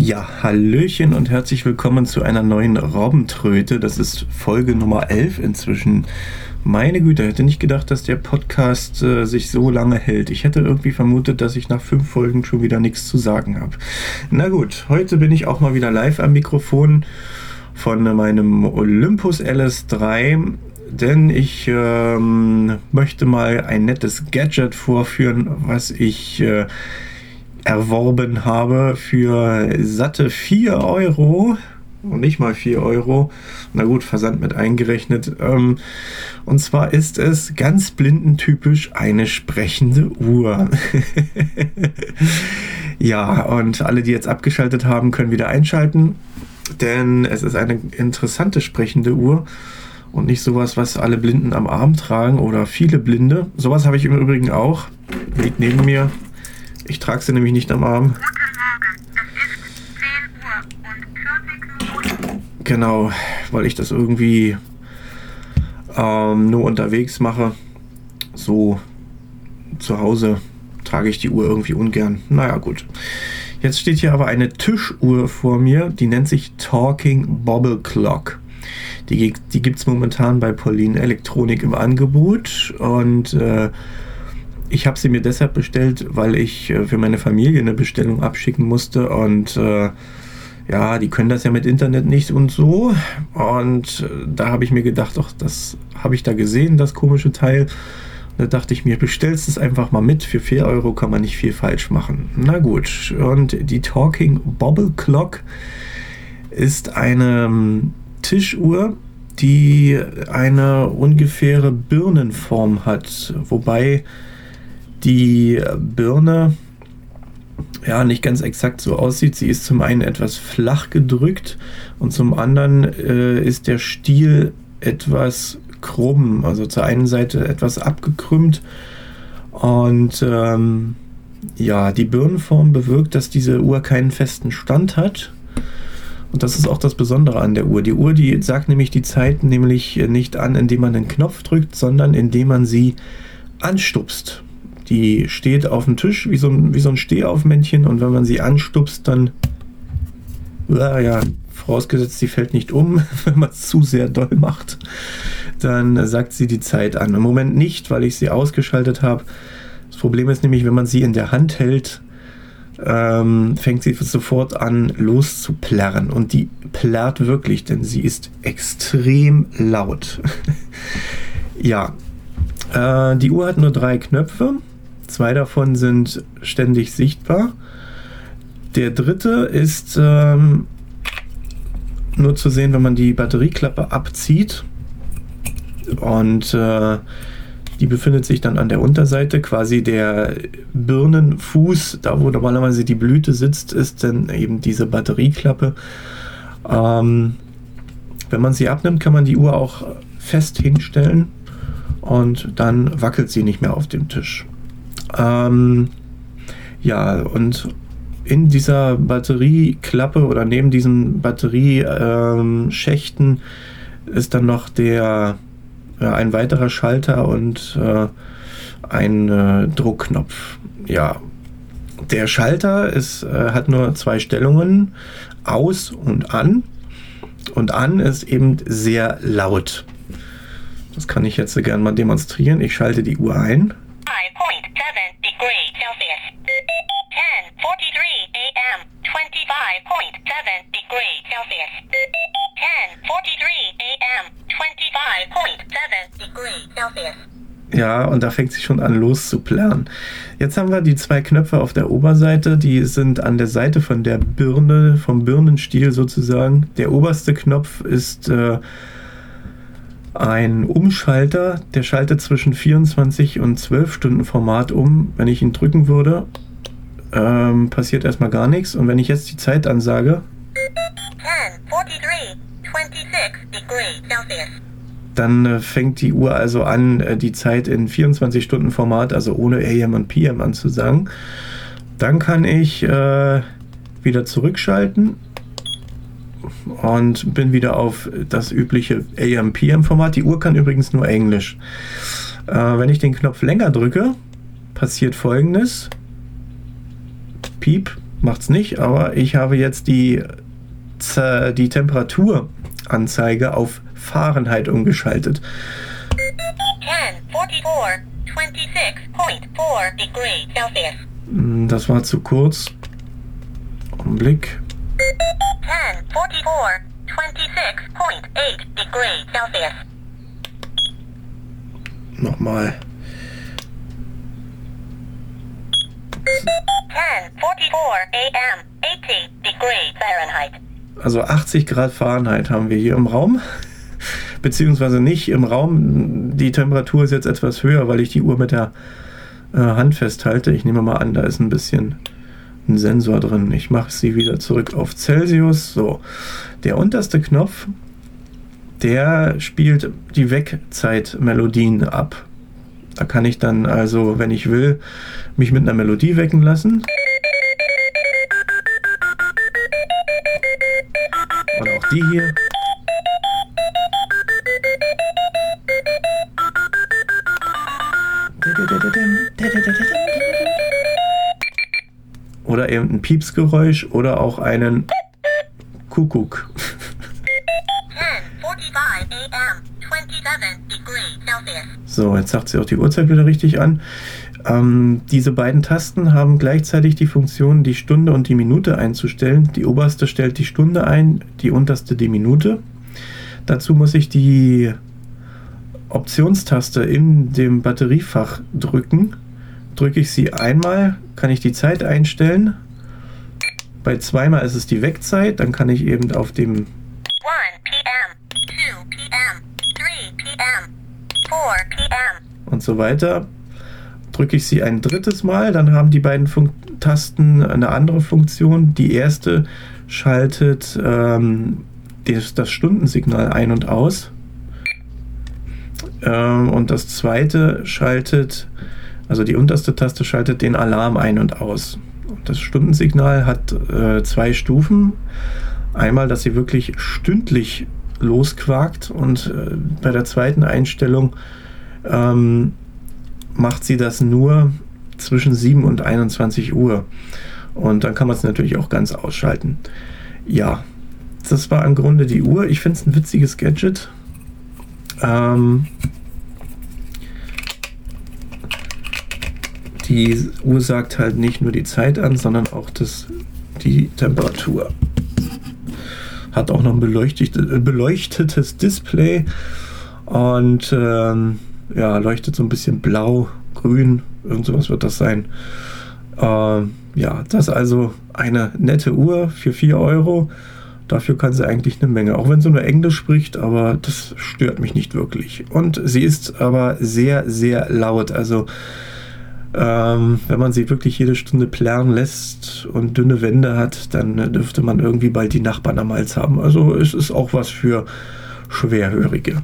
Ja, Hallöchen und herzlich willkommen zu einer neuen Robbentröte. Das ist Folge Nummer 11 inzwischen. Meine Güte, hätte nicht gedacht, dass der Podcast äh, sich so lange hält. Ich hätte irgendwie vermutet, dass ich nach fünf Folgen schon wieder nichts zu sagen habe. Na gut, heute bin ich auch mal wieder live am Mikrofon von meinem Olympus LS3, denn ich ähm, möchte mal ein nettes Gadget vorführen, was ich äh, erworben habe für satte 4 Euro und nicht mal 4 Euro. Na gut, Versand mit eingerechnet. Ähm, und zwar ist es ganz blindentypisch eine sprechende Uhr. ja, und alle, die jetzt abgeschaltet haben, können wieder einschalten, denn es ist eine interessante sprechende Uhr und nicht sowas, was alle Blinden am Arm tragen oder viele Blinde. Sowas habe ich im Übrigen auch. Liegt neben mir. Ich trage sie nämlich nicht am Arm. Genau, weil ich das irgendwie ähm, nur unterwegs mache. So zu Hause trage ich die Uhr irgendwie ungern. Naja, gut. Jetzt steht hier aber eine Tischuhr vor mir, die nennt sich Talking Bobble Clock. Die, die gibt es momentan bei Pauline Elektronik im Angebot und äh, ich habe sie mir deshalb bestellt, weil ich äh, für meine Familie eine Bestellung abschicken musste und äh, ja, die können das ja mit Internet nicht und so. Und äh, da habe ich mir gedacht, doch, das habe ich da gesehen, das komische Teil. Da dachte ich mir, bestellst es einfach mal mit. Für 4 Euro kann man nicht viel falsch machen. Na gut. Und die Talking Bobble Clock ist eine ähm, Tischuhr, die eine ungefähre Birnenform hat. Wobei die Birne ja nicht ganz exakt so aussieht. Sie ist zum einen etwas flach gedrückt und zum anderen äh, ist der Stiel etwas krumm, also zur einen Seite etwas abgekrümmt und ähm, ja, die Birnenform bewirkt, dass diese Uhr keinen festen Stand hat. Und das ist auch das Besondere an der Uhr. Die Uhr, die sagt nämlich die Zeit nämlich nicht an, indem man den Knopf drückt, sondern indem man sie anstupst. Die steht auf dem Tisch wie so ein, wie so ein Stehaufmännchen und wenn man sie anstupst, dann, ja, ja, vorausgesetzt, sie fällt nicht um, wenn man es zu sehr doll macht, dann sagt sie die Zeit an. Im Moment nicht, weil ich sie ausgeschaltet habe. Das Problem ist nämlich, wenn man sie in der Hand hält, ähm, fängt sie sofort an loszuplärren. Und die plärrt wirklich, denn sie ist extrem laut. ja, äh, die Uhr hat nur drei Knöpfe. Zwei davon sind ständig sichtbar. Der dritte ist ähm, nur zu sehen, wenn man die Batterieklappe abzieht. Und äh, die befindet sich dann an der Unterseite, quasi der Birnenfuß, da wo normalerweise die Blüte sitzt, ist dann eben diese Batterieklappe. Ähm, wenn man sie abnimmt, kann man die Uhr auch fest hinstellen und dann wackelt sie nicht mehr auf dem Tisch. Ähm, ja, und in dieser Batterieklappe oder neben diesen Batterieschächten ähm, ist dann noch der äh, ein weiterer Schalter und äh, ein äh, Druckknopf. Ja, der Schalter ist, äh, hat nur zwei Stellungen, aus und an. Und an ist eben sehr laut. Das kann ich jetzt gerne mal demonstrieren. Ich schalte die Uhr ein. degree Celsius. 10:43 a.m. 25.7 degree Celsius. Ja, und da fängt sie schon an loszuplären. Jetzt haben wir die zwei Knöpfe auf der Oberseite, die sind an der Seite von der Birne, vom Birnenstiel sozusagen. Der oberste Knopf ist äh, ein Umschalter, der schaltet zwischen 24 und 12 Stunden Format um. Wenn ich ihn drücken würde, ähm, passiert erstmal gar nichts. Und wenn ich jetzt die Zeit ansage, 10, 26 degrees Celsius. Dann äh, fängt die Uhr also an, äh, die Zeit in 24 Stunden Format, also ohne AM und PM anzusagen. Dann kann ich äh, wieder zurückschalten, und bin wieder auf das übliche AM-PM-Format. Die Uhr kann übrigens nur Englisch. Äh, wenn ich den Knopf länger drücke, passiert folgendes. Piep, macht's nicht, aber ich habe jetzt die, die Temperaturanzeige auf Fahrenheit umgeschaltet. 10, 44, 26.4 degrees Celsius. Hm, das war zu kurz. Augenblick. 10, 44, 26.8 degrees Celsius. Nochmal. 10:44 a.m. 80 degrees Fahrenheit. Also 80 Grad Fahrenheit haben wir hier im Raum. Beziehungsweise nicht im Raum. Die Temperatur ist jetzt etwas höher, weil ich die Uhr mit der äh, Hand festhalte. Ich nehme mal an, da ist ein bisschen ein Sensor drin. Ich mache sie wieder zurück auf Celsius. So, der unterste Knopf, der spielt die Wegzeitmelodien ab. Da kann ich dann also, wenn ich will, mich mit einer Melodie wecken lassen. Und auch die hier. Oder eben ein Piepsgeräusch oder auch einen Kuckuck. So, jetzt sagt sie auch die Uhrzeit wieder richtig an. Ähm, diese beiden Tasten haben gleichzeitig die Funktion, die Stunde und die Minute einzustellen. Die oberste stellt die Stunde ein, die unterste die Minute. Dazu muss ich die Optionstaste in dem Batteriefach drücken. Drücke ich sie einmal, kann ich die Zeit einstellen. Bei zweimal ist es die Wegzeit, dann kann ich eben auf dem und so weiter. Drücke ich sie ein drittes Mal, dann haben die beiden Fun Tasten eine andere Funktion. Die erste schaltet ähm, das, das, Stundensignal ein und aus. Ähm, und das zweite schaltet, also die unterste Taste schaltet den Alarm ein und aus. Das Stundensignal hat äh, zwei Stufen. Einmal, dass sie wirklich stündlich losquakt und äh, bei der zweiten Einstellung ähm, macht sie das nur zwischen 7 und 21 Uhr. Und dann kann man es natürlich auch ganz ausschalten. Ja, das war im Grunde die Uhr. Ich finde es ein witziges Gadget. Ähm, die Uhr sagt halt nicht nur die Zeit an, sondern auch das, die Temperatur. Hat auch noch ein beleuchtetes, beleuchtetes Display und ähm, ja, leuchtet so ein bisschen blau, grün, irgend sowas wird das sein. Ähm, ja, das ist also eine nette Uhr für 4 Euro. Dafür kann sie eigentlich eine Menge, auch wenn sie nur Englisch spricht, aber das stört mich nicht wirklich. Und sie ist aber sehr, sehr laut. Also ähm, wenn man sie wirklich jede Stunde plärren lässt und dünne Wände hat, dann dürfte man irgendwie bald die Nachbarn am Hals haben. Also es ist auch was für Schwerhörige.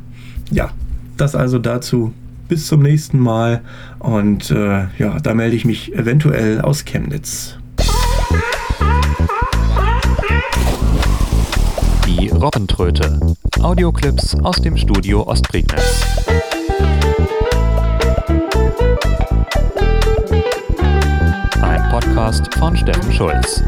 Ja, das also dazu. Bis zum nächsten Mal. Und äh, ja, da melde ich mich eventuell aus Chemnitz. Die Robbentröte. Audioclips aus dem Studio Ostprignitz. Podcast von Steffen Schulz.